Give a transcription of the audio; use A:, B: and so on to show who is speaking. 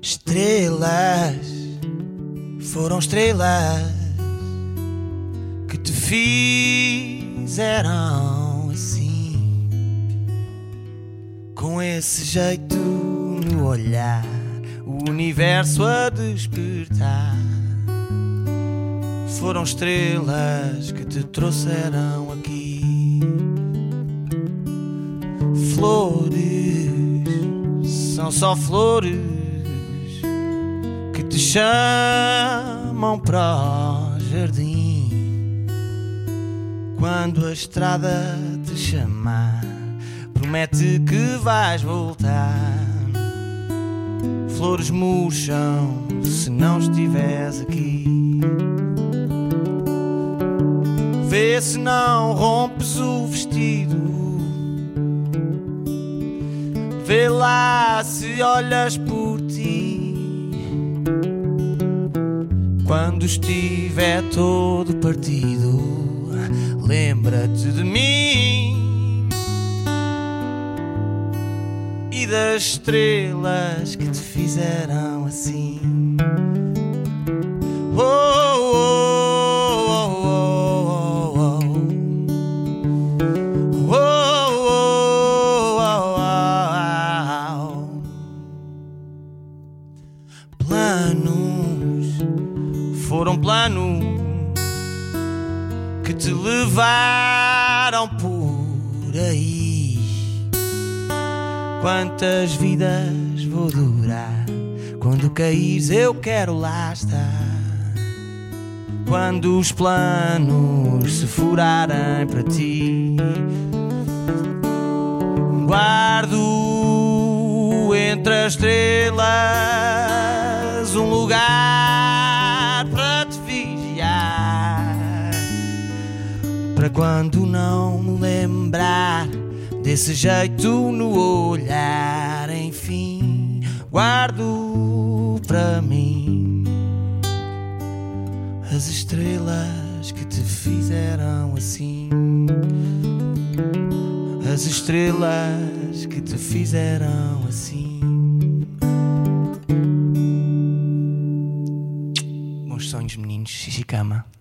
A: Estrelas foram estrelas que te fizeram assim, com esse jeito no olhar, o universo a despertar. Foram estrelas que te trouxeram aqui, são só flores que te chamam para o jardim. Quando a estrada te chamar, promete que vais voltar. Flores murcham se não estiveres aqui. Vê se não rompes o vestido. Vê lá se olhas por ti. Quando estiver todo partido, lembra-te de mim e das estrelas que te fizeram assim. Foram planos que te levaram por aí. Quantas vidas vou durar? Quando caís, eu quero lá estar. Quando os planos se furarem para ti, guardo entre as estrelas Para quando não me lembrar desse jeito no olhar, enfim, guardo para mim as estrelas que te fizeram assim. As estrelas que te fizeram assim. Bons sonhos, meninos. Xixi cama.